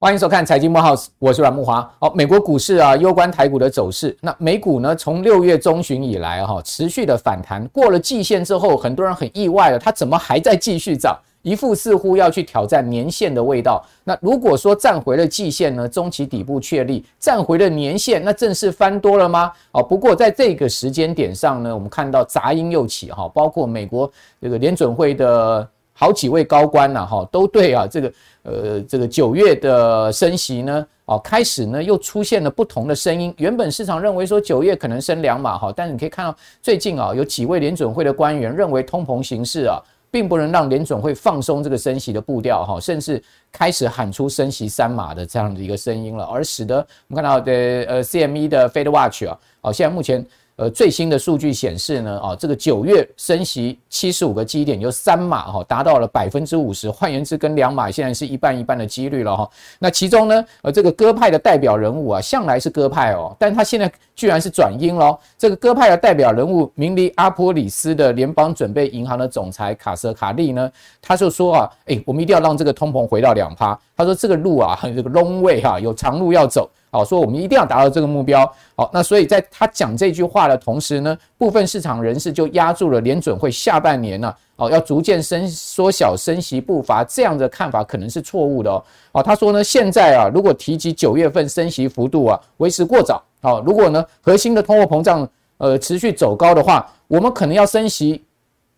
欢迎收看财经幕后我是阮木华。好，美国股市啊，攸关台股的走势。那美股呢，从六月中旬以来哈，持续的反弹，过了季线之后，很多人很意外了，它怎么还在继续涨？一副似乎要去挑战年线的味道。那如果说站回了季线呢，中期底部确立，站回了年线，那正式翻多了吗？哦，不过在这个时间点上呢，我们看到杂音又起哈，包括美国这个联准会的。好几位高官呐，哈，都对啊，这个呃，这个九月的升息呢，哦，开始呢又出现了不同的声音。原本市场认为说九月可能升两码，哈，但是你可以看到最近啊，有几位联准会的官员认为通膨形势啊，并不能让联总会放松这个升息的步调，哈，甚至开始喊出升息三码的这样的一个声音了，而使得我们看到的呃 CME 的 Fed Watch 啊，好，现在目前。呃，最新的数据显示呢，啊，这个九月升息七十五个基点，就三码哈，达到了百分之五十，换言之，跟两码现在是一半一半的几率了哈。那其中呢，呃，这个鸽派的代表人物啊，向来是鸽派哦，但他现在居然是转鹰喽。这个鸽派的代表人物明尼阿波里斯的联邦准备银行的总裁卡瑟卡利呢，他就说啊，诶，我们一定要让这个通膨回到两趴。他说这个路啊，这个 long way 哈，有长路要走。好，说我们一定要达到这个目标。好，那所以在他讲这句话的同时呢，部分市场人士就押注了联准会下半年呢，哦，要逐渐升缩小升息步伐，这样的看法可能是错误的哦。哦，他说呢，现在啊，如果提及九月份升息幅度啊，为时过早。好，如果呢，核心的通货膨胀呃持续走高的话，我们可能要升息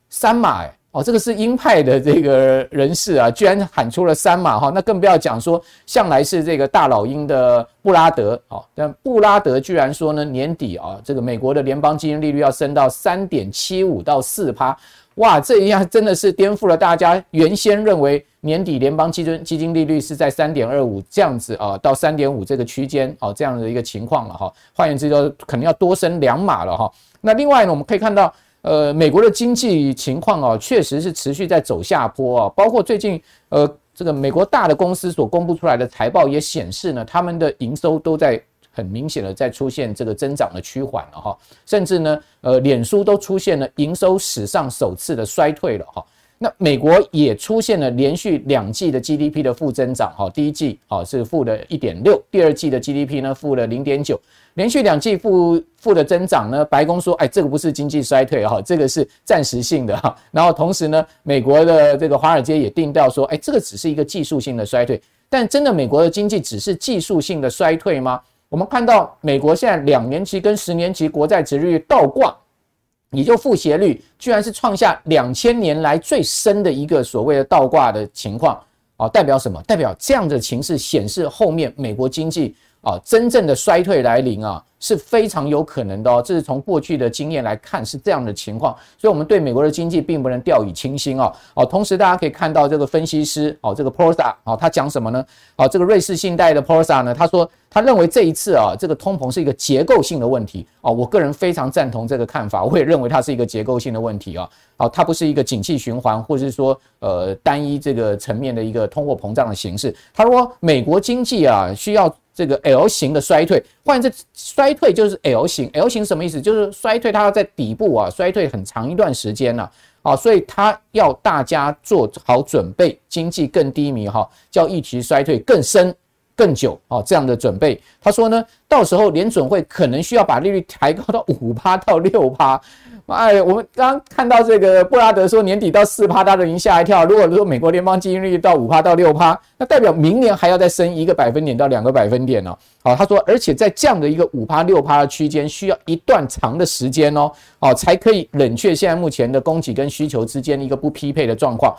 三码诶。哦，这个是鹰派的这个人士啊，居然喊出了三码哈，那更不要讲说向来是这个大老鹰的布拉德，哦，但布拉德居然说呢，年底啊，这个美国的联邦基金利率要升到三点七五到四趴，哇，这一下真的是颠覆了大家原先认为年底联邦基金基金利率是在三点二五这样子啊，到三点五这个区间哦，这样的一个情况了哈，换言之，就可能要多升两码了哈。那另外呢，我们可以看到。呃，美国的经济情况啊，确实是持续在走下坡啊。包括最近，呃，这个美国大的公司所公布出来的财报也显示呢，他们的营收都在很明显的在出现这个增长的趋缓了哈。甚至呢，呃，脸书都出现了营收史上首次的衰退了哈。那美国也出现了连续两季的 GDP 的负增长哈，第一季啊是负的一点六，第二季的 GDP 呢负了零点九。连续两季负负的增长呢，白宫说，哎，这个不是经济衰退哈，这个是暂时性的哈。然后同时呢，美国的这个华尔街也定调说，哎，这个只是一个技术性的衰退。但真的美国的经济只是技术性的衰退吗？我们看到美国现在两年期跟十年期国债殖利率倒挂，你就负斜率，居然是创下两千年来最深的一个所谓的倒挂的情况啊，代表什么？代表这样的情势显示后面美国经济。啊，真正的衰退来临啊，是非常有可能的哦。这是从过去的经验来看是这样的情况，所以我们对美国的经济并不能掉以轻心哦。哦，同时大家可以看到这个分析师哦，这个 Porsa 哦，他讲什么呢？哦，这个瑞士信贷的 Porsa 呢，他说他认为这一次啊，这个通膨是一个结构性的问题哦。我个人非常赞同这个看法，我也认为它是一个结构性的问题啊。哦，它不是一个景气循环，或者是说呃单一这个层面的一个通货膨胀的形式。他说美国经济啊需要。这个 L 型的衰退，换言之，衰退就是 L 型。L 型什么意思？就是衰退，它要在底部啊，衰退很长一段时间了啊，所以它要大家做好准备，经济更低迷哈，叫预期衰退更深、更久啊，这样的准备。他说呢，到时候联准会可能需要把利率抬高到五趴到六趴。哎，我们刚看到这个布拉德说年底到四趴，他都已经吓一跳。如果说美国联邦基金利率到五趴到六趴，那代表明年还要再升一个百分点到两个百分点哦。好，他说，而且在这样的一个五趴六趴的区间，需要一段长的时间哦，哦，才可以冷却现在目前的供给跟需求之间的一个不匹配的状况。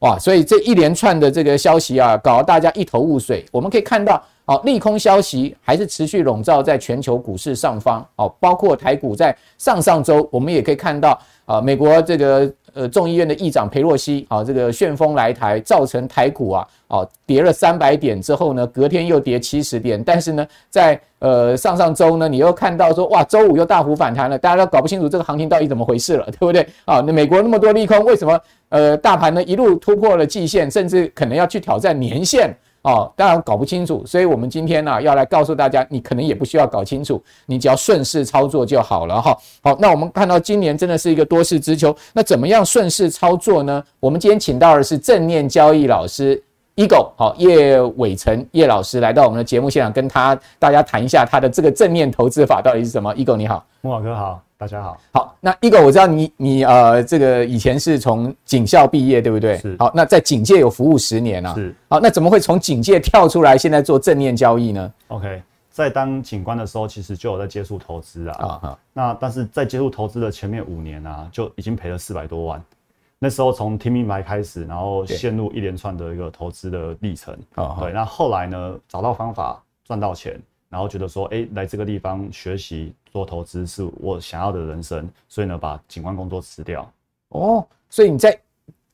哇，所以这一连串的这个消息啊，搞得大家一头雾水。我们可以看到。好，利空消息还是持续笼罩在全球股市上方。好，包括台股在上上周，我们也可以看到啊，美国这个呃众议院的议长裴洛西啊，这个旋风来台，造成台股啊啊跌了三百点之后呢，隔天又跌七十点。但是呢，在呃上上周呢，你又看到说哇，周五又大幅反弹了，大家都搞不清楚这个行情到底怎么回事了，对不对？啊，那美国那么多利空，为什么呃大盘呢一路突破了季线，甚至可能要去挑战年线？哦，当然搞不清楚，所以我们今天呢、要来告诉大家，你可能也不需要搞清楚，你只要顺势操作就好了哈。好，那我们看到今年真的是一个多事之秋，那怎么样顺势操作呢？我们今天请到的是正念交易老师 Eagle 好叶伟成叶老师来到我们的节目现场，跟他大家谈一下他的这个正面投资法到底是什么。Eagle 你好，慕驊哥好。大家好，好，那 Eagle 我知道你你呃这个以前是从警校毕业，对不对？是。好，那在警界有服务十年啊。是。好，那怎么会从警界跳出来，现在做正面交易呢？OK，在当警官的时候，其实就有在接触投资啊。啊哈。那但是在接触投资的前面五年啊，就已经赔了四百多万。那时候从听明白开始，然后陷入一连串的一个投资的历程。啊。对。那后来呢，找到方法赚到钱。然后觉得说，哎，来这个地方学习做投资是我想要的人生，所以呢，把警官工作辞掉。哦，所以你在。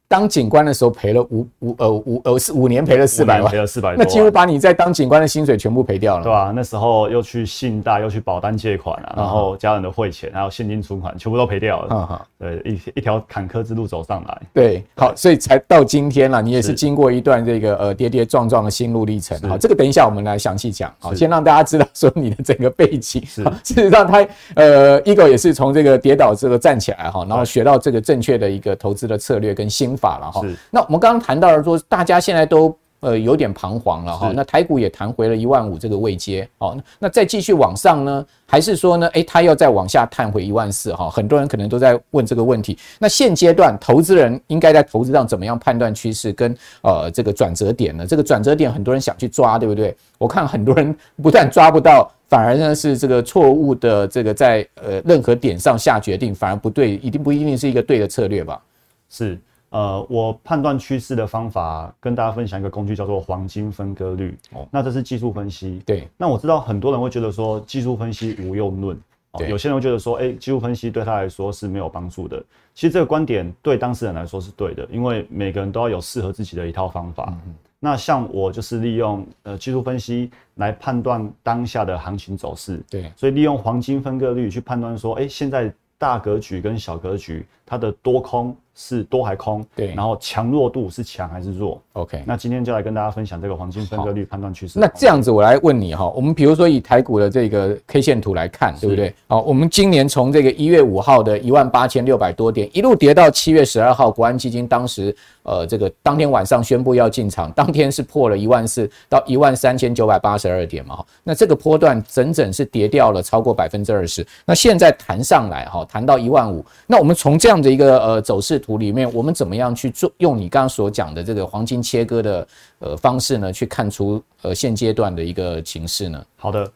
当警官的时候赔了五五呃五呃是五年赔了四百万，赔了四百，那几乎把你在当警官的薪水全部赔掉了，对、啊？那时候又去信贷，又去保单借款啊，然后家人的汇钱，还有现金存款，全部都赔掉了。嗯哼，对，一一条坎坷之路走上来。对，好，所以才到今天了。你也是经过一段这个呃跌跌撞撞的心路历程。好，这个等一下我们来详细讲。好，先让大家知道说你的整个背景。是，事实上他呃，Eagle 也是从这个跌倒这个站起来哈，然后学到这个正确的一个投资的策略跟心法了哈。是。那我们刚刚谈到了说，大家现在都呃有点彷徨了哈。那台股也弹回了一万五这个位阶，好，那再继续往上呢，还是说呢，诶，它要再往下探回一万四哈？很多人可能都在问这个问题。那现阶段投资人应该在投资上怎么样判断趋势跟呃这个转折点呢？这个转折点很多人想去抓，对不对？我看很多人不但抓不到，反而呢是这个错误的这个在呃任何点上下决定，反而不对，一定不一定是一个对的策略吧？是。呃，我判断趋势的方法跟大家分享一个工具，叫做黄金分割率。哦，那这是技术分析。对。那我知道很多人会觉得说技术分析无用论。哦。有些人会觉得说，哎，技术分析对他来说是没有帮助的。其实这个观点对当事人来说是对的，因为每个人都要有适合自己的一套方法。嗯。那像我就是利用呃技术分析来判断当下的行情走势。对。所以利用黄金分割率去判断说，哎，现在大格局跟小格局它的多空。是多还空？对，然后强弱度是强还是弱？OK，那今天就来跟大家分享这个黄金分割率判断趋势。那这样子，我来问你哈，我们比如说以台股的这个 K 线图来看，对不对？好，我们今年从这个一月五号的一万八千六百多点，一路跌到七月十二号，国安基金当时呃这个当天晚上宣布要进场，当天是破了一万四到一万三千九百八十二点嘛，那这个波段整整是跌掉了超过百分之二十。那现在弹上来哈，弹到一万五，那我们从这样的一个呃走势。图里面，我们怎么样去做？用你刚刚所讲的这个黄金切割的呃方式呢，去看出呃现阶段的一个情势呢？好的，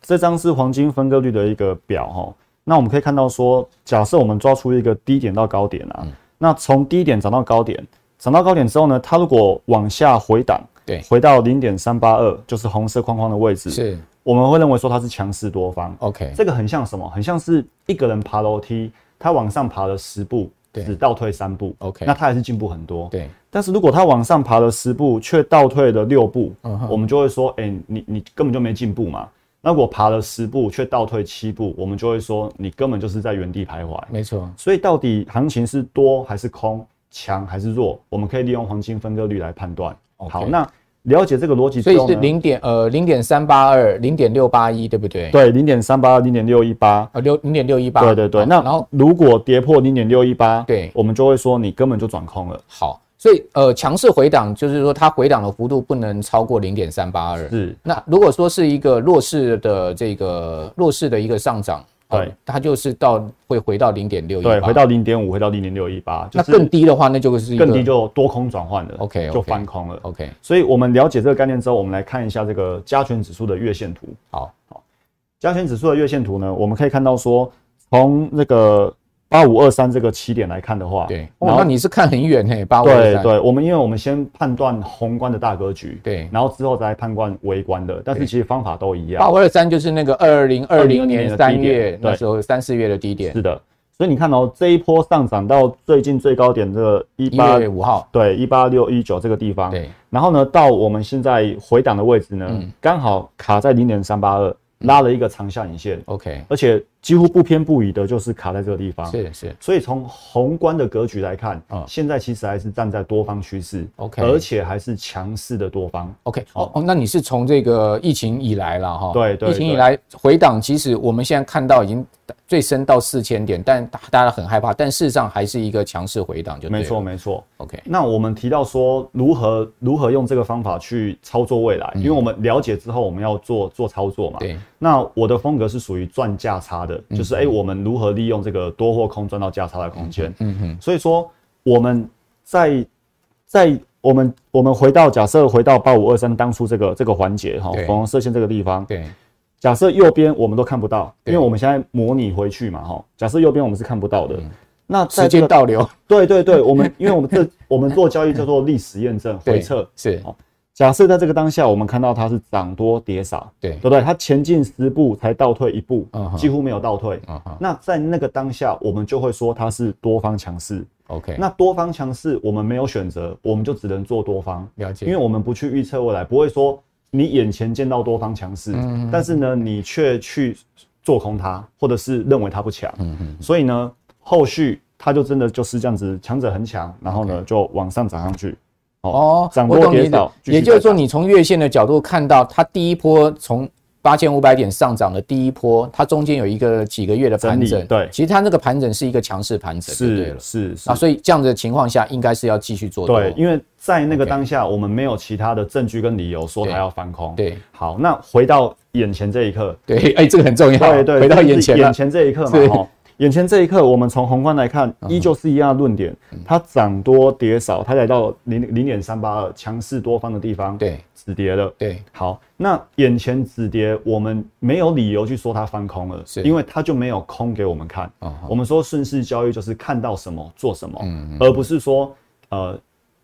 这张是黄金分割率的一个表哈。那我们可以看到说，假设我们抓出一个低点到高点啊，嗯、那从低点涨到高点，涨到高点之后呢，它如果往下回档，对，回到零点三八二，就是红色框框的位置，是，我们会认为说它是强势多方。OK，这个很像什么？很像是一个人爬楼梯，他往上爬了十步。只倒退三步，OK，那他还是进步很多。对，但是如果他往上爬了十步，却倒退了六步，我们就会说，哎、欸，你你根本就没进步嘛。那我爬了十步却倒退七步，我们就会说，你根本就是在原地徘徊。没错，所以到底行情是多还是空，强还是弱，我们可以利用黄金分割率来判断。好，那。了解这个逻辑，所以是零点呃零点三八二零点六八一，对不对？对，零点三八二零点六一八啊六零点六一八，对对对。那然后如果跌破零点六一八，对，我们就会说你根本就转空了。好，所以呃强势回档就是说它回档的幅度不能超过零点三八二。是。那如果说是一个弱势的这个弱势的一个上涨。对，它就是到会回到零点六一，对，回到零点五，回到零点六一八。那更低的话，那就是更低就多空转换了，OK，就翻空了，OK。所以我们了解这个概念之后，我们来看一下这个加权指数的月线图。好，好，加权指数的月线图呢，我们可以看到说，从那个。八五二三这个起点来看的话，对，哦，那你是看很远嘿，八五二三。对对，我们因为我们先判断宏观的大格局，对，然后之后再判断微观的，但是其实方法都一样。八五二三就是那个二零二零年三月那时候三四月的低点。是的，所以你看哦，这一波上涨到最近最高点的一八月五号，对，一八六一九这个地方，对，然后呢，到我们现在回档的位置呢，刚好卡在零点三八二。拉了一个长下影线，OK，而且几乎不偏不倚的，就是卡在这个地方。是是，所以从宏观的格局来看，啊，现在其实还是站在多方趋势，OK，而且还是强势的多方，OK。哦哦，那你是从这个疫情以来了哈？对对，疫情以来回档，其实我们现在看到已经最深到四千点，但大家很害怕，但事实上还是一个强势回档，就没错没错。OK，那我们提到说如何如何用这个方法去操作未来，因为我们了解之后我们要做做操作嘛。对。那我的风格是属于赚价差的，就是哎我们。如何利用这个多或空赚到价差的空间？嗯哼，所以说我们在在我们我们回到假设回到八五二三当初这个这个环节哈，红红色线这个地方。对，假设右边我们都看不到，因为我们现在模拟回去嘛哈。假设右边我们是看不到的，那时间倒流。对对对，我们 因为我们这我们做交易叫做历史验证回测是。假设在这个当下，我们看到它是涨多跌少，对对不对？它前进十步才倒退一步，几乎没有倒退。那在那个当下，我们就会说它是多方强势。OK，那多方强势，我们没有选择，我们就只能做多方。了解，因为我们不去预测未来，不会说你眼前见到多方强势，但是呢，你却去做空它，或者是认为它不强。嗯嗯，所以呢，后续它就真的就是这样子，强者很强，然后呢就往上涨上去。哦，我懂你的，也就是说，你从月线的角度看到它第一波从八千五百点上涨的第一波，它中间有一个几个月的盘整，对，其实它那个盘整是一个强势盘整，是是是。啊，所以这样的情况下，应该是要继续做多，对，因为在那个当下，我们没有其他的证据跟理由说它要翻空，对，好，那回到眼前这一刻，对，哎，这个很重要，对对，回到眼前眼前这一刻嘛，哈。眼前这一刻，我们从宏观来看，依旧是一样的论点。它涨多跌少，它来到零零点三八二，强势多方的地方，对，止跌了。对，好，那眼前止跌，我们没有理由去说它翻空了，是因为它就没有空给我们看。我们说顺势交易就是看到什么做什么，而不是说呃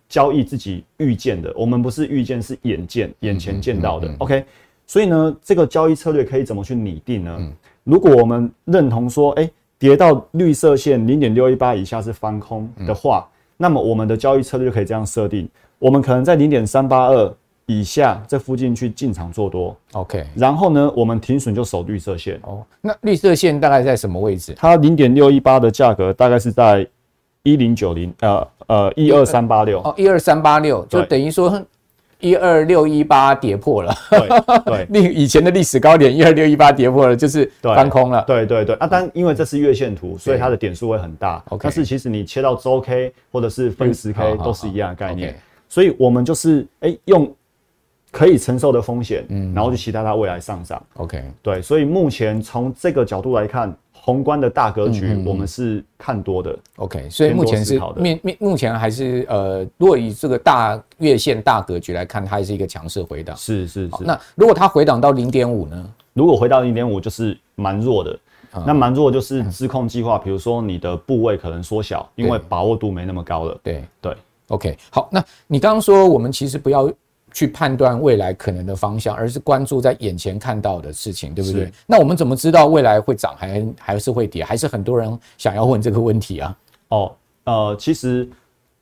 交易自己预见的。我们不是预见，是眼见，眼前见到的。OK，所以呢，这个交易策略可以怎么去拟定呢？如果我们认同说，哎。跌到绿色线零点六一八以下是翻空的话，嗯、那么我们的交易策略就可以这样设定：我们可能在零点三八二以下这附近去进场做多，OK。然后呢，我们停损就守绿色线。哦，那绿色线大概在什么位置？它零点六一八的价格大概是在一零九零，呃呃一二三八六。哦，一二三八六，就等于说。一二六一八跌破了，对对，以前的历史高点一二六一八跌破了，就是翻空了。对对对，啊，但因为这是月线图，所以它的点数会很大。但是其实你切到周 K 或者是分时 K 都是一样的概念，所以我们就是哎用可以承受的风险，嗯，然后就期待它未来上涨。OK，对，所以目前从这个角度来看。宏观的大格局，我们是看多的。OK，所以目前是面面目前还是呃，如果以这个大月线大格局来看，它还是一个强势回档。是是是。那如果它回档到零点五呢？如果回到零点五，就是蛮弱的。嗯、那蛮弱就是自控计划，比如说你的部位可能缩小，因为把握度没那么高了。对对。OK，好，那你刚刚说我们其实不要。去判断未来可能的方向，而是关注在眼前看到的事情，对不对？那我们怎么知道未来会涨还还是会跌？还是很多人想要问这个问题啊？哦，呃，其实，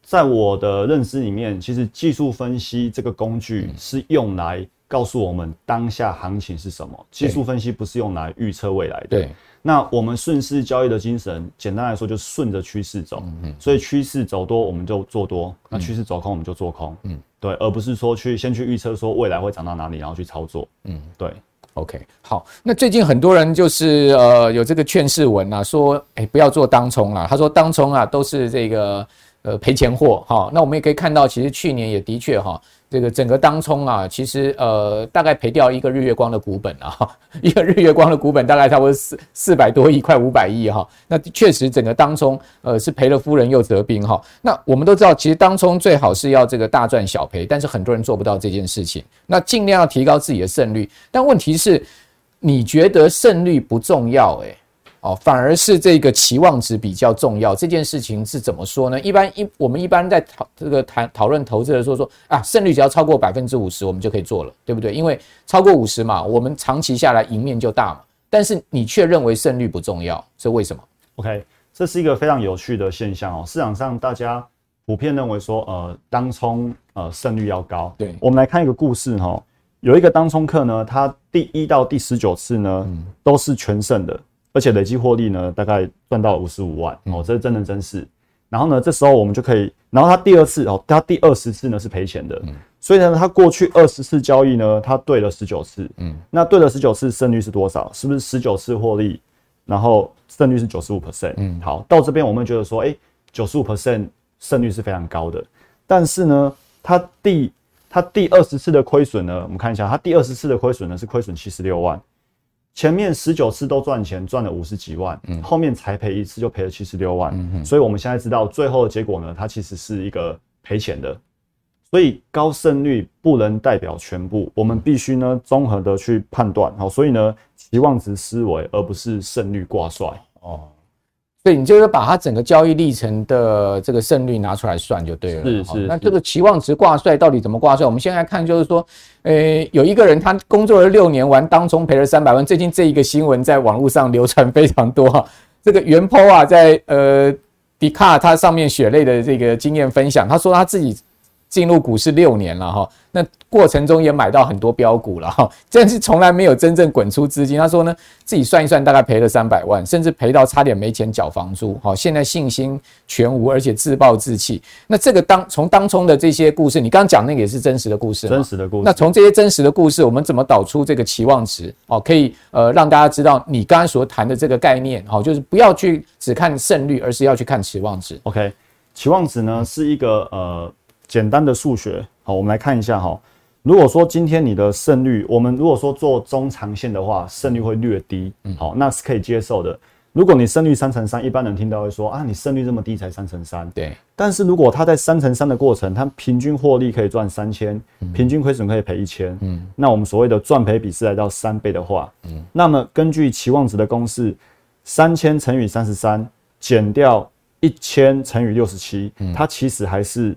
在我的认知里面，其实技术分析这个工具是用来告诉我们当下行情是什么。技术分析不是用来预测未来的。对。那我们顺势交易的精神，简单来说就是顺着趋势走。嗯嗯。所以趋势走多我们就做多，那趋势走空我们就做空。嗯。对，而不是说去先去预测说未来会涨到哪里，然后去操作。嗯，对。OK，好。那最近很多人就是呃有这个劝世文啊，说哎、欸、不要做当冲啊。他说当冲啊都是这个呃赔钱货哈。那我们也可以看到，其实去年也的确哈。这个整个当冲啊，其实呃大概赔掉一个日月光的股本啊，一个日月光的股本大概差不多四四百多亿，快五百亿哈。那确实整个当冲呃是赔了夫人又折兵哈。那我们都知道，其实当冲最好是要这个大赚小赔，但是很多人做不到这件事情。那尽量要提高自己的胜率，但问题是，你觉得胜率不重要诶？哦，反而是这个期望值比较重要。这件事情是怎么说呢？一般一我们一般在讨这个谈讨论投资的时候说啊，胜率只要超过百分之五十，我们就可以做了，对不对？因为超过五十嘛，我们长期下来赢面就大嘛。但是你却认为胜率不重要，是为什么？OK，这是一个非常有趣的现象哦。市场上大家普遍认为说，呃，当冲呃胜率要高。对，我们来看一个故事哈，有一个当冲客呢，他第一到第十九次呢、嗯、都是全胜的。而且累计获利呢，大概赚到五十五万哦，这是真人真事。然后呢，这时候我们就可以，然后他第二次哦，他第二十次呢是赔钱的，所以呢，他过去二十次交易呢，他对了十九次，嗯，那对了十九次胜率是多少？是不是十九次获利，然后胜率是九十五 percent？嗯，好，到这边我们觉得说，哎，九十五 percent 胜率是非常高的，但是呢，他第他第二十次的亏损呢，我们看一下，他第二十次的亏损呢是亏损七十六万。前面十九次都赚钱，赚了五十几万，嗯，后面才赔一次就赔了七十六万，嗯，所以我们现在知道最后的结果呢，它其实是一个赔钱的，所以高胜率不能代表全部，我们必须呢综合的去判断，好，所以呢期望值思维而不是胜率挂帅。哦。对，你就是把它整个交易历程的这个胜率拿出来算就对了。是是。那这个期望值挂帅到底怎么挂帅？我们现在看就是说，呃，有一个人他工作了六年，玩当中赔了三百万。最近这一个新闻在网络上流传非常多哈。这个原 PO 啊，在呃迪卡他上面血泪的这个经验分享，他说他自己进入股市六年了哈。那过程中也买到很多标股了哈，但是从来没有真正滚出资金。他说呢，自己算一算，大概赔了三百万，甚至赔到差点没钱缴房租。哈，现在信心全无，而且自暴自弃。那这个当从当冲的这些故事，你刚刚讲那个也是真实的故事，真实的故事。那从这些真实的故事，我们怎么导出这个期望值？哦，可以呃让大家知道你刚刚所谈的这个概念，哈，就是不要去只看胜率，而是要去看期望值。OK，期望值呢是一个呃简单的数学。好，我们来看一下哈。如果说今天你的胜率，我们如果说做中长线的话，胜率会略低，好，那是可以接受的。如果你胜率三乘三，一般人听到会说啊，你胜率这么低才三乘三，对。但是如果他在三乘三的过程，他平均获利可以赚三千，平均亏损可以赔一千，嗯，那我们所谓的赚赔比是来到三倍的话，嗯，那么根据期望值的公式，三千乘以三十三减掉一千乘以六十七，它其实还是。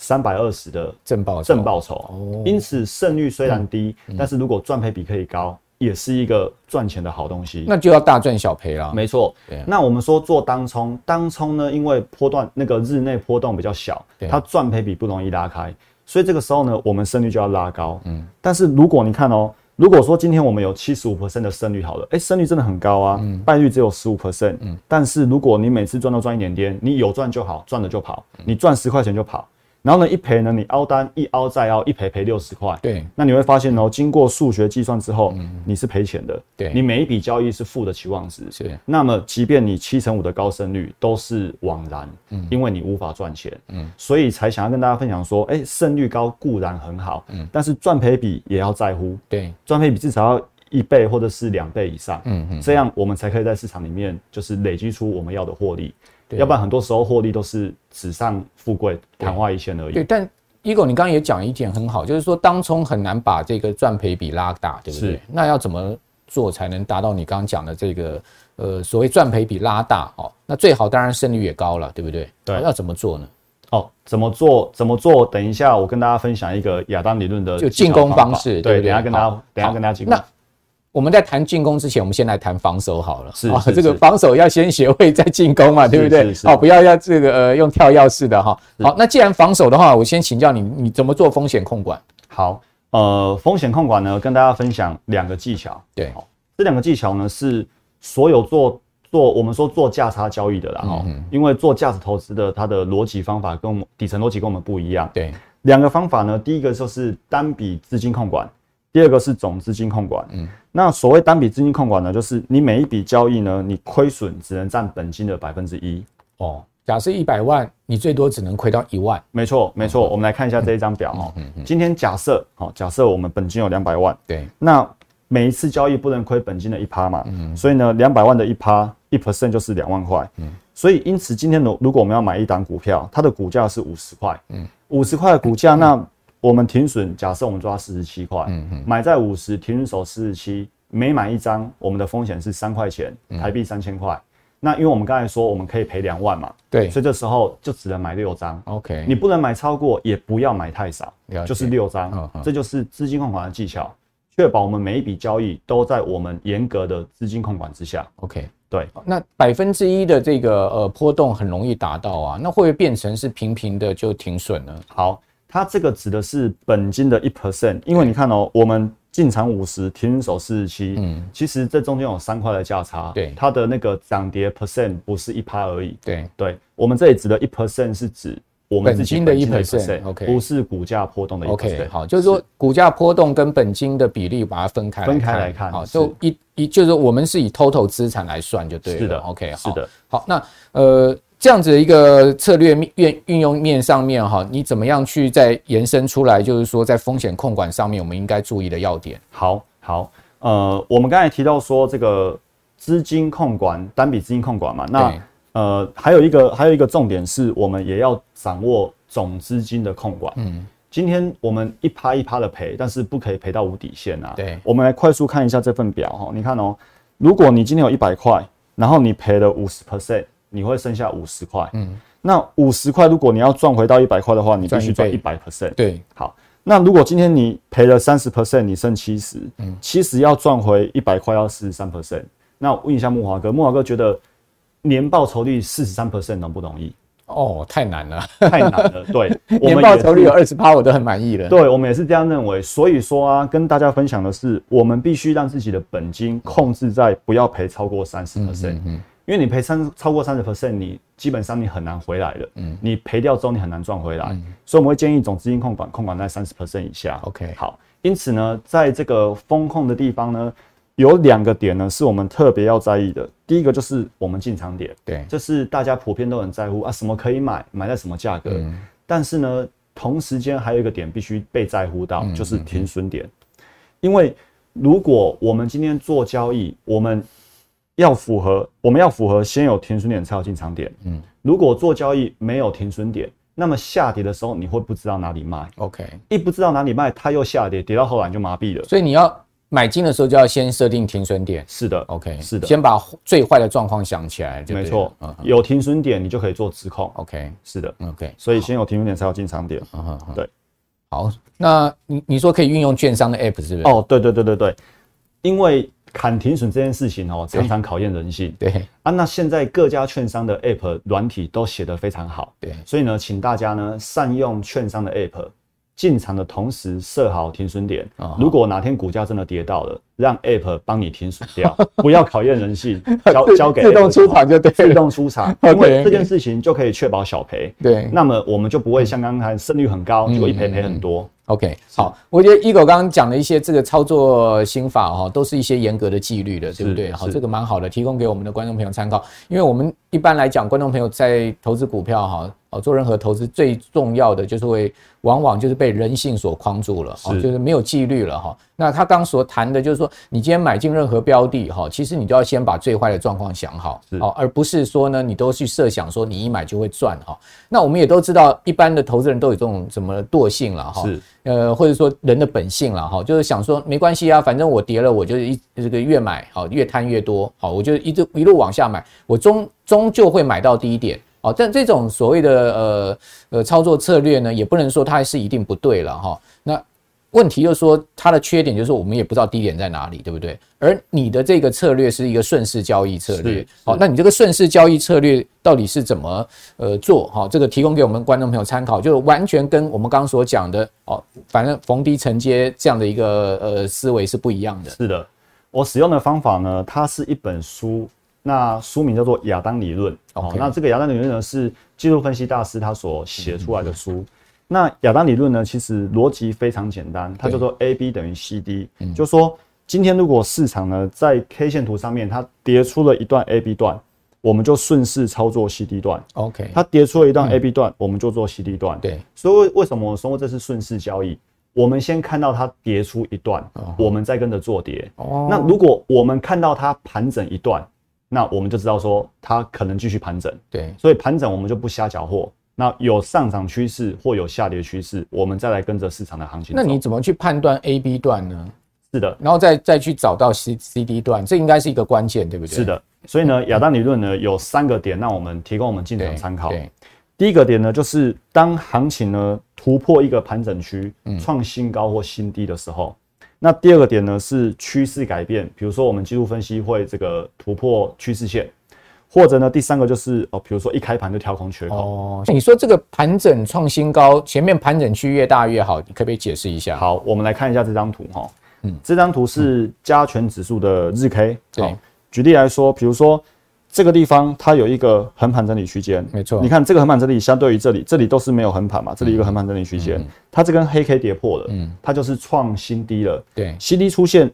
三百二十的正报正报酬，因此胜率虽然低，但是如果赚赔比可以高，也是一个赚钱的好东西。那就要大赚小赔了。没错，那我们说做当冲，当冲呢，因为波段那个日内波动比较小，它赚赔比不容易拉开，所以这个时候呢，我们胜率就要拉高。嗯，但是如果你看哦，如果说今天我们有七十五 percent 的胜率好了，哎，胜率真的很高啊，败率只有十五 percent。嗯，但是如果你每次赚都赚一点点，你有赚就好，赚了就跑，你赚十块钱就跑。然后呢，一赔呢，你凹单一凹再凹，一赔赔六十块。对，那你会发现哦，经过数学计算之后，嗯、你是赔钱的。对，你每一笔交易是负的期望值。是，那么即便你七成五的高胜率都是枉然，嗯，因为你无法赚钱，嗯，所以才想要跟大家分享说，哎，胜率高固然很好，嗯，但是赚赔比也要在乎。对，赚赔比至少要一倍或者是两倍以上，嗯嗯，这样我们才可以在市场里面就是累积出我们要的获利。要不然很多时候获利都是纸上富贵、昙花一现而已。对，但 Eagle 你刚刚也讲一点很好，就是说当冲很难把这个赚赔比拉大，对不对？是。那要怎么做才能达到你刚刚讲的这个呃所谓赚赔比拉大？哦，那最好当然胜率也高了，对不对？对。要怎么做呢？哦，怎么做？怎么做？等一下我跟大家分享一个亚当理论的就进攻方式。对，等一下跟大家，等一下跟大家进攻。我们在谈进攻之前，我们先来谈防守好了。是，这个防守要先学会再进攻嘛，对不对？好，不要要这个呃用跳钥式的哈。好，那既然防守的话，我先请教你，你怎么做风险控管？好，呃，风险控管呢，跟大家分享两个技巧。对，这两个技巧呢是所有做做我们说做价差交易的啦哈，因为做价值投资的它的逻辑方法跟我们底层逻辑跟我们不一样。对，两个方法呢，第一个就是单笔资金控管。第二个是总资金控管，嗯，那所谓单笔资金控管呢，就是你每一笔交易呢，你亏损只能占本金的百分之一哦。假设一百万，你最多只能亏到一万。没错，没错。我们来看一下这一张表哈。今天假设，好，假设我们本金有两百万，对，那每一次交易不能亏本金的一趴嘛，嗯，所以呢，两百万的一趴一 percent 就是两万块，嗯，所以因此今天如如果我们要买一档股票，它的股价是五十块，嗯，五十块的股价那。我们停损，假设我们抓四十七块，嗯嗯，买在五十，停损守四十七，每买一张，我们的风险是三块钱，台币三千块。那因为我们刚才说我们可以赔两万嘛，对，所以这时候就只能买六张，OK，你不能买超过，也不要买太少，就是六张，这就是资金控管的技巧，确保我们每一笔交易都在我们严格的资金控管之下，OK，对。那百分之一的这个呃波动很容易达到啊，那会不会变成是平平的就停损呢？好。它这个指的是本金的一 percent，因为你看哦，我们进场五十，停手四十七。嗯，其实这中间有三块的价差。对，它的那个涨跌 percent 不是一趴而已。对，对，我们这里指的一 percent 是指我们自己本金的一 percent，OK，不是股价波动的一 percent。OK，好，就是说股价波动跟本金的比例把它分开分开来看。好，就一一就是我们是以 total 资产来算就对了。是的，OK，是的。好，那呃。这样子的一个策略面运运用面上面哈，你怎么样去再延伸出来？就是说，在风险控管上面，我们应该注意的要点。好，好，呃，我们刚才提到说这个资金控管，单笔资金控管嘛，那呃，还有一个还有一个重点是我们也要掌握总资金的控管。嗯，今天我们一趴一趴的赔，但是不可以赔到无底线啊。对，我们来快速看一下这份表哈，你看哦，如果你今天有一百块，然后你赔了五十 percent。你会剩下五十块，嗯，那五十块如果你要赚回到一百块的话，你必须赚一百 percent，对，好，那如果今天你赔了三十 percent，你剩七十，嗯，七十要赚回一百块要四十三 percent，那我问一下木华哥，木华哥觉得年报酬率四十三 percent 容不容易？哦，太难了，太难了，对，年报酬率有二十趴，我都很满意了，对，我们也是这样认为，所以说啊，跟大家分享的是，我们必须让自己的本金控制在不要赔超过三十 percent，嗯。因为你赔三超过三十 percent，你基本上你很难回来了。嗯，你赔掉之后你很难赚回来，嗯、所以我们会建议总资金控管控管在三十 percent 以下。OK，好。因此呢，在这个风控的地方呢，有两个点呢是我们特别要在意的。第一个就是我们进场点，对，这是大家普遍都很在乎啊，什么可以买，买在什么价格。嗯、但是呢，同时间还有一个点必须被在乎到，就是停损点。因为如果我们今天做交易，我们要符合，我们要符合先有停损点才有进场点。嗯，如果做交易没有停损点，那么下跌的时候你会不知道哪里卖。OK，一不知道哪里卖，它又下跌，跌到后来就麻痹了。所以你要买进的时候就要先设定停损点。是的，OK，是的，先把最坏的状况想起来。没错，有停损点你就可以做止控。OK，是的，OK，所以先有停损点才有进场点。对。好，那你你说可以运用券商的 App 是不是？哦，对对对对对，因为。砍停损这件事情哦，常常考验人性。对，对啊，那现在各家券商的 App 软体都写得非常好。对，所以呢，请大家呢善用券商的 App，进场的同时设好停损点。如果哪天股价真的跌到了，让 App 帮你停损掉，不要考验人性，交交给自动出场就对，自动出场，因为这件事情就可以确保小赔。对，那么我们就不会像刚才胜率很高，结果一赔赔很多。OK，好，我觉得 Eagle 刚刚讲的一些这个操作心法哈，都是一些严格的纪律的，对不对？好，这个蛮好的，提供给我们的观众朋友参考。因为我们一般来讲，观众朋友在投资股票哈，哦，做任何投资最重要的就是会，往往就是被人性所框住了，哦，就是没有纪律了哈。那他刚所谈的就是说，你今天买进任何标的哈，其实你都要先把最坏的状况想好，哦，而不是说呢，你都去设想说你一买就会赚哈。那我们也都知道，一般的投资人都有这种什么惰性了哈。是。呃，或者说人的本性了哈，就是想说没关系啊，反正我跌了，我就一这个越买好，越贪越多好，我就一直一路往下买，我终终究会买到低点哦。但这种所谓的呃呃操作策略呢，也不能说它是一定不对了哈。那。问题就是说，它的缺点就是我们也不知道低点在哪里，对不对？而你的这个策略是一个顺势交易策略，好，那你这个顺势交易策略到底是怎么呃做？哈，这个提供给我们观众朋友参考，就完全跟我们刚刚所讲的哦，反正逢低承接这样的一个呃思维是不一样的。是的，我使用的方法呢，它是一本书，那书名叫做《亚当理论》。哦，那这个亚当理论呢是技术分析大师他所写出来的书。嗯那亚当理论呢？其实逻辑非常简单，它叫做 A B 等于 C D，嗯，就说今天如果市场呢在 K 线图上面它跌出了一段 A B 段，我们就顺势操作 C D 段。OK，它跌出了一段 A B 段，我们就做 C D 段。对，所以为什么我说这是顺势交易？我们先看到它跌出一段，我们再跟着做跌。哦，那如果我们看到它盘整一段，那我们就知道说它可能继续盘整。对，所以盘整我们就不瞎搅和。那有上涨趋势或有下跌趋势，我们再来跟着市场的行情。那你怎么去判断 A、B 段呢？是的，然后再再去找到 C、C、D 段，这应该是一个关键，对不对？是的。所以呢，亚当理论呢有三个点，让我们提供我们进场参考。第一个点呢，就是当行情呢突破一个盘整区，创新高或新低的时候。那第二个点呢是趋势改变，比如说我们技术分析会这个突破趋势线。或者呢，第三个就是哦，比如说一开盘就跳空缺口。哦，你说这个盘整创新高，前面盘整区越大越好，你可不可以解释一下？好，我们来看一下这张图哈。嗯，这张图是加权指数的日 K。对，举例来说，比如说这个地方它有一个横盘整理区间，没错。你看这个横盘整理相对于这里，这里都是没有横盘嘛，这里一个横盘整理区间，它这根黑 K 跌破了，嗯，它就是创新低了。对，新低出现，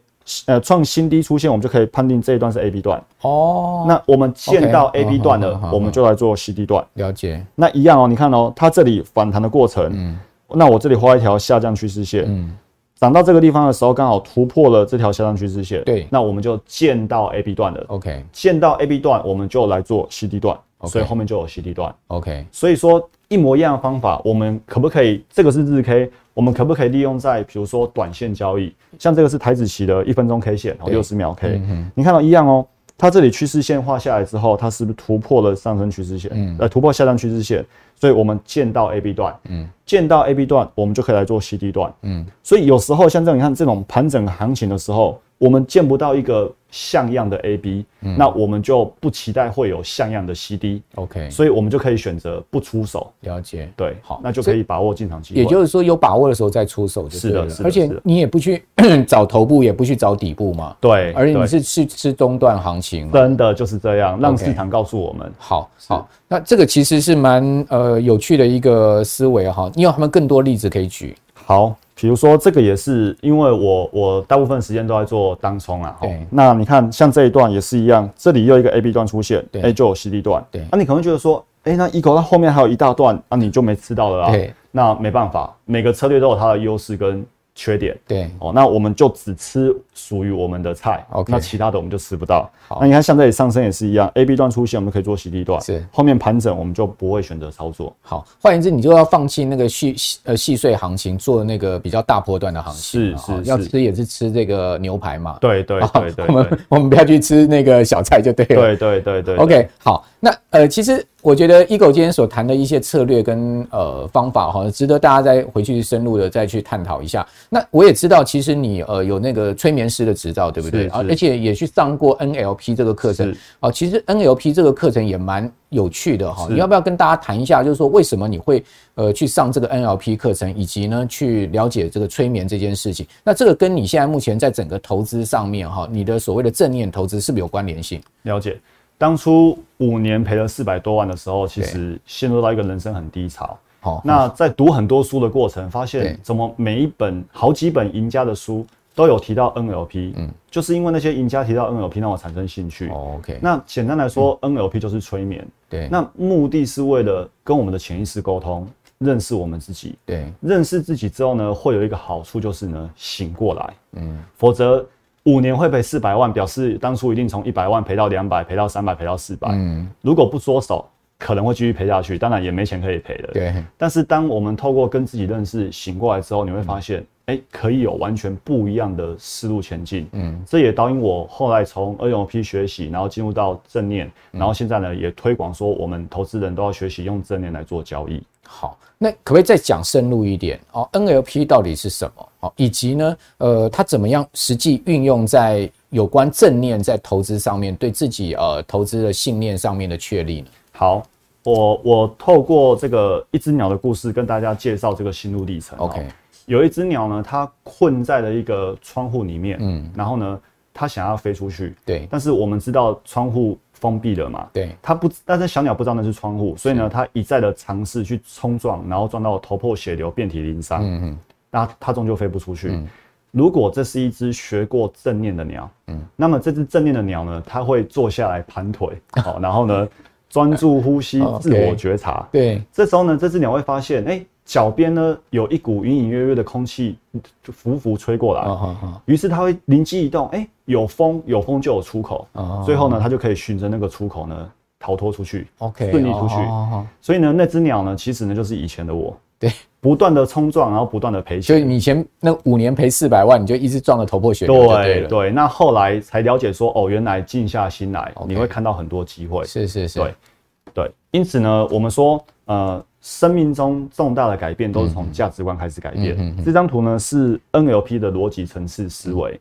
呃，创新低出现，我们就可以判定这一段是 A B 段。哦，那我们见到 A B 段了，我们就来做 C D 段。了解。那一样哦，你看哦，它这里反弹的过程，嗯。那我这里画一条下降趋势线，嗯，涨到这个地方的时候，刚好突破了这条下降趋势线，对，那我们就见到 A B 段了，OK，见到 A B 段，我们就来做 C D 段，okay, 所以后面就有 C D 段，OK，所以说一模一样的方法，我们可不可以？这个是日 K，我们可不可以利用在比如说短线交易？像这个是台子期的一分钟 K 线，然后六十秒 K，嗯，你看到一样哦，它这里趋势线画下来之后，它是不是突破了上升趋势线？嗯，呃，突破下降趋势线。所以我们见到 A B 段，嗯，见到 A B 段，我们就可以来做 C D 段，嗯，所以有时候像这样，你看这种盘整行情的时候，我们见不到一个像样的 A B，嗯，那我们就不期待会有像样的 C D，OK，所以我们就可以选择不出手。了解，对，好，那就可以把握进场机会。也就是说，有把握的时候再出手就是的，是的，而且你也不去 找头部，也不去找底部嘛，对，而且你是去吃中段行情，真的就是这样，让市场告诉我们。好，好。那这个其实是蛮呃有趣的一个思维哈，你有他们更多例子可以举？好，比如说这个也是因为我我大部分时间都在做当冲啊，对。那你看像这一段也是一样，这里又一个 A B 段出现，，A，就有 C D 段，对。那你可能觉得说，哎，那一口它后面还有一大段，那你就没吃到了啊？对。那没办法，每个策略都有它的优势跟。缺点对哦，那我们就只吃属于我们的菜，OK，那其他的我们就吃不到。好，那你看像这里上升也是一样，A B 段出现，我们可以做 C D 段，是后面盘整我们就不会选择操作。好，换言之，你就要放弃那个细呃细碎行情，做那个比较大波段的行情。是是，要吃也是吃这个牛排嘛。对对 对对，我们我们不要去吃那个小菜就对了。对对对对，OK，好，那呃其实。我觉得 Eagle 今天所谈的一些策略跟呃方法哈，值得大家再回去深入的再去探讨一下。那我也知道，其实你呃有那个催眠师的执照，对不对？啊，而且也去上过 NLP 这个课程。哦，其实 NLP 这个课程也蛮有趣的哈。你要不要跟大家谈一下，就是说为什么你会呃去上这个 NLP 课程，以及呢去了解这个催眠这件事情？那这个跟你现在目前在整个投资上面哈，你的所谓的正念投资是不是有关联性？了解。当初五年赔了四百多万的时候，其实陷入到一个人生很低潮。好，那在读很多书的过程，发现怎么每一本好几本赢家的书都有提到 NLP。嗯，就是因为那些赢家提到 NLP，让我产生兴趣。OK，那简单来说，NLP 就是催眠。对，那目的是为了跟我们的潜意识沟通，认识我们自己。对，认识自己之后呢，会有一个好处就是呢，醒过来。嗯，否则。五年会赔四百万，表示当初一定从一百万赔到两百，赔到三百，赔到四百。嗯，如果不缩手，可能会继续赔下去，当然也没钱可以赔的。对。但是当我们透过跟自己认识醒过来之后，你会发现，欸，可以有完全不一样的思路前进。嗯，这也导引我后来从 NLP 学习，然后进入到正念，然后现在呢也推广说，我们投资人都要学习用正念来做交易。好，那可不可以再讲深入一点哦？NLP 到底是什么？哦，以及呢，呃，它怎么样实际运用在有关正念在投资上面，对自己呃投资的信念上面的确立呢？好，我我透过这个一只鸟的故事跟大家介绍这个心路历程。OK，有一只鸟呢，它困在了一个窗户里面，嗯，然后呢，它想要飞出去，对，但是我们知道窗户。封闭了嘛？对，它不，但是小鸟不知道那是窗户，所以呢，它一再的尝试去冲撞，然后撞到头破血流、遍体鳞伤。嗯嗯，那它终究飞不出去。嗯，如果这是一只学过正念的鸟，嗯，那么这只正念的鸟呢，它会坐下来盘腿，好，然后呢，专注呼吸，自我觉察。对，这时候呢，这只鸟会发现，哎。脚边呢，有一股隐隐约约的空气就浮浮吹过来，于是他会灵机一动，哎，有风，有风就有出口，最后呢，他就可以循着那个出口呢逃脱出去，OK，顺利出去。所以呢，那只鸟呢，其实呢就是以前的我，对，不断的冲撞，然后不断的赔钱。所以你以前那五年赔四百万，你就一直撞得头破血流，对对。那后来才了解说，哦，原来静下心来，你会看到很多机会。是是是，对对。因此呢，我们说，呃。生命中重大的改变都是从价值观开始改变。嗯嗯嗯、这张图呢是 NLP 的逻辑层次思维，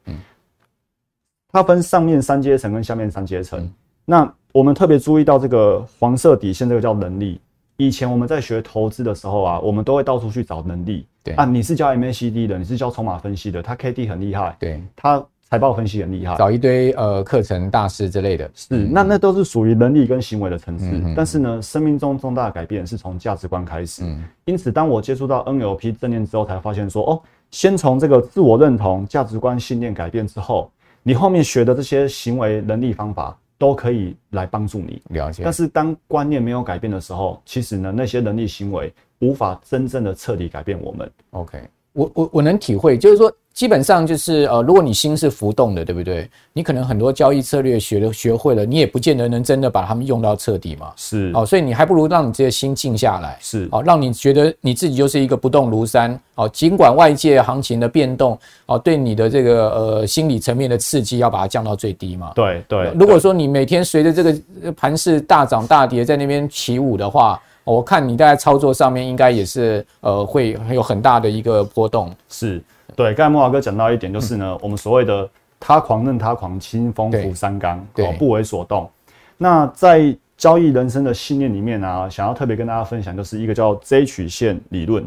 它分上面三阶层跟下面三阶层。嗯、那我们特别注意到这个黄色底线，这个叫能力。以前我们在学投资的时候啊，我们都会到处去找能力。对啊，你是教 MACD 的，你是教筹码分析的，他 K D 很厉害，对，他财报分析很厉害，找一堆呃课程大师之类的，是，那那都是属于能力跟行为的层次。嗯、但是呢，生命中重大的改变是从价值观开始。嗯、因此，当我接触到 NLP 正念之后，才发现说，哦，先从这个自我认同、价值观、信念改变之后，你后面学的这些行为能力方法。都可以来帮助你了解，但是当观念没有改变的时候，其实呢，那些能力行为无法真正的彻底改变我们。OK，我我我能体会，就是说。基本上就是呃，如果你心是浮动的，对不对？你可能很多交易策略学了学会了，你也不见得能真的把它们用到彻底嘛。是哦，所以你还不如让你这些心静下来，是哦，让你觉得你自己就是一个不动如山哦。尽管外界行情的变动哦，对你的这个呃心理层面的刺激要把它降到最低嘛。对对。如果说你每天随着这个盘势大涨大跌在那边起舞的话，我看你在操作上面应该也是呃会有很大的一个波动。是。对，刚才莫华哥讲到一点，就是呢，嗯、我们所谓的他狂任他狂，清风拂山岗，哦，不为所动。那在交易人生的信念里面啊，想要特别跟大家分享，就是一个叫 J 曲线理论。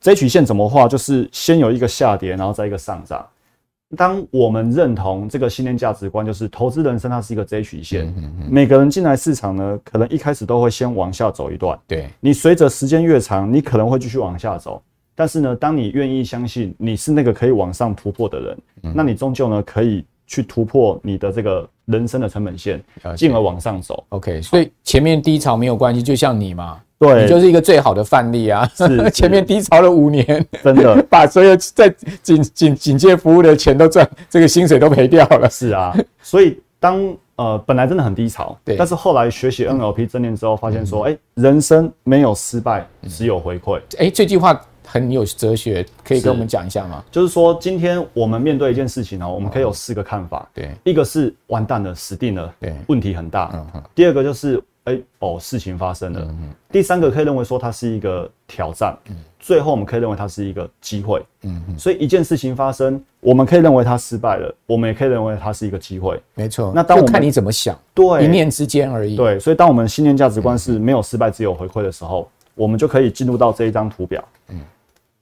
J 曲线怎么画？就是先有一个下跌，然后再一个上涨。当我们认同这个信念价值观，就是投资人生它是一个 J 曲线。嗯嗯嗯、每个人进来市场呢，可能一开始都会先往下走一段。对，你随着时间越长，你可能会继续往下走。但是呢，当你愿意相信你是那个可以往上突破的人，嗯、那你终究呢可以去突破你的这个人生的成本线，进而往上走。OK，所以前面低潮没有关系，就像你嘛，对，你就是一个最好的范例啊。是，前面低潮了五年，真的 把所有在警警警戒服务的钱都赚，这个薪水都赔掉了。是啊，所以当呃本来真的很低潮，对，但是后来学习 NLP 正念之后，发现说，哎、嗯欸，人生没有失败，只有回馈。哎、欸，这句话。很有哲学，可以跟我们讲一下吗？就是说，今天我们面对一件事情哦，我们可以有四个看法。对，一个是完蛋了，死定了，对，问题很大。嗯哼。第二个就是，哎哦，事情发生了。第三个可以认为说它是一个挑战。嗯。最后我们可以认为它是一个机会。嗯嗯。所以一件事情发生，我们可以认为它失败了，我们也可以认为它是一个机会。没错。那当我们看你怎么想，对，一念之间而已。对，所以当我们信念价值观是没有失败，只有回馈的时候，我们就可以进入到这一张图表。嗯。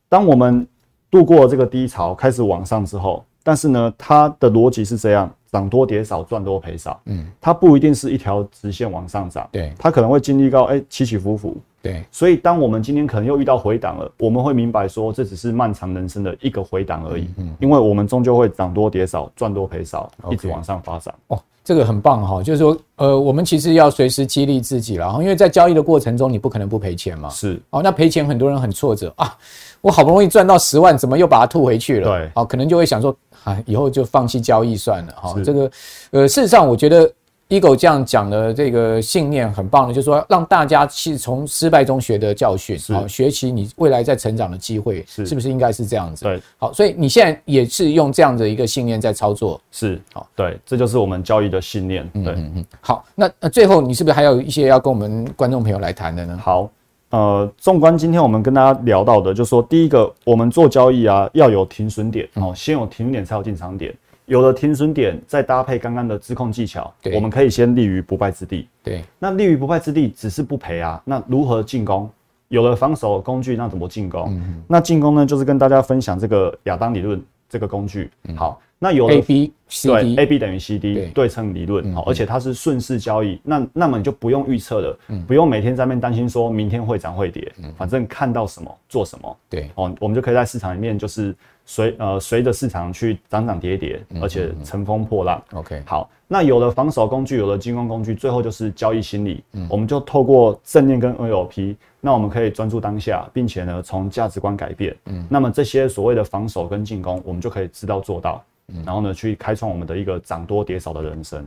当我们度过了这个低潮，开始往上之后，但是呢，它的逻辑是这样：涨多跌少，赚多赔少。嗯，它不一定是一条直线往上涨。对，它可能会经历到哎起起伏伏。对，所以当我们今天可能又遇到回档了，我们会明白说，这只是漫长人生的一个回档而已。嗯，因为我们终究会涨多跌少，赚多赔少，一直往上发展。哦，这个很棒哈，就是说，呃，我们其实要随时激励自己了，因为在交易的过程中，你不可能不赔钱嘛。是。哦，那赔钱很多人很挫折啊。我好不容易赚到十万，怎么又把它吐回去了？对，好，可能就会想说，啊，以后就放弃交易算了。哈，这个，呃，事实上，我觉得 Eagle 这样讲的这个信念很棒的，就是说让大家去从失败中学的教训，好，学习你未来在成长的机会，是是不是应该是这样子？对，好，所以你现在也是用这样的一个信念在操作，是，好，对，这就是我们交易的信念。对，嗯嗯，好，那那最后你是不是还有一些要跟我们观众朋友来谈的呢？好。呃，纵观今天我们跟大家聊到的，就是说，第一个，我们做交易啊，要有停损点哦，先有停损点才有进场点，有了停损点，再搭配刚刚的自控技巧，我们可以先立于不败之地。对，那立于不败之地只是不赔啊，那如何进攻？有了防守工具，那怎么进攻？嗯、那进攻呢，就是跟大家分享这个亚当理论这个工具。嗯、好。那有了 A B C D 对 A B 等于 C D 对。称理论，好，而且它是顺势交易，那那么你就不用预测了，不用每天在那边担心说明天会涨会跌，反正看到什么做什么，对，哦，我们就可以在市场里面就是随呃随着市场去涨涨跌跌，而且乘风破浪。OK，好，那有了防守工具，有了进攻工具，最后就是交易心理，我们就透过正念跟 NLP，那我们可以专注当下，并且呢从价值观改变，嗯，那么这些所谓的防守跟进攻，我们就可以知道做到。然后呢，去开创我们的一个涨多跌少的人生。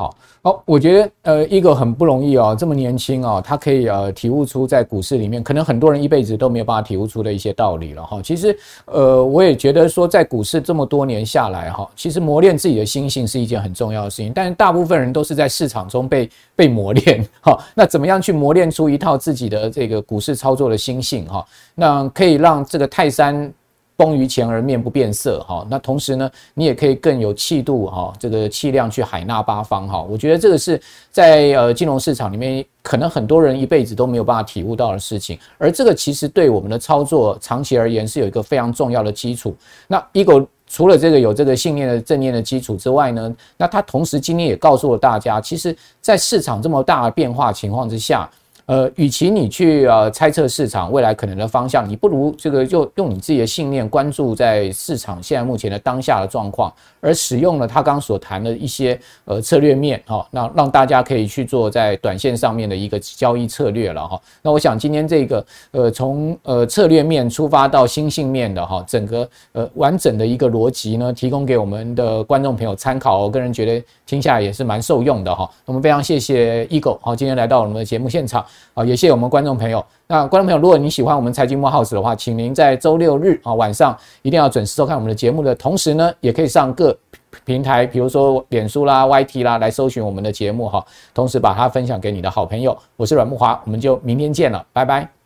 好，好，我觉得呃，一个很不容易哦，这么年轻哦，他可以呃体悟出在股市里面，可能很多人一辈子都没有办法体悟出的一些道理了哈。其实呃，我也觉得说，在股市这么多年下来哈，其实磨练自己的心性是一件很重要的事情。但是大部分人都是在市场中被被磨练哈。那怎么样去磨练出一套自己的这个股市操作的心性哈？那可以让这个泰山。崩于前而面不变色哈。那同时呢，你也可以更有气度哈，这个气量去海纳八方哈。我觉得这个是在呃金融市场里面，可能很多人一辈子都没有办法体悟到的事情。而这个其实对我们的操作长期而言是有一个非常重要的基础。那 Eagle 除了这个有这个信念的正念的基础之外呢，那他同时今天也告诉了大家，其实，在市场这么大的变化情况之下。呃，与其你去呃猜测市场未来可能的方向，你不如这个就用你自己的信念关注在市场现在目前的当下的状况，而使用了他刚所谈的一些呃策略面哈，那让大家可以去做在短线上面的一个交易策略了哈。那我想今天这个呃从呃策略面出发到心性面的哈，整个呃完整的一个逻辑呢，提供给我们的观众朋友参考。我个人觉得听下来也是蛮受用的哈。我们非常谢谢 Eagle 好，今天来到我们的节目现场。好，也谢谢我们观众朋友。那观众朋友，如果你喜欢我们财经慕 House 的话，请您在周六日啊晚上一定要准时收看我们的节目的同时呢，也可以上各平台，比如说脸书啦、YT 啦，来搜寻我们的节目哈。同时把它分享给你的好朋友。我是阮木华，我们就明天见了，拜拜。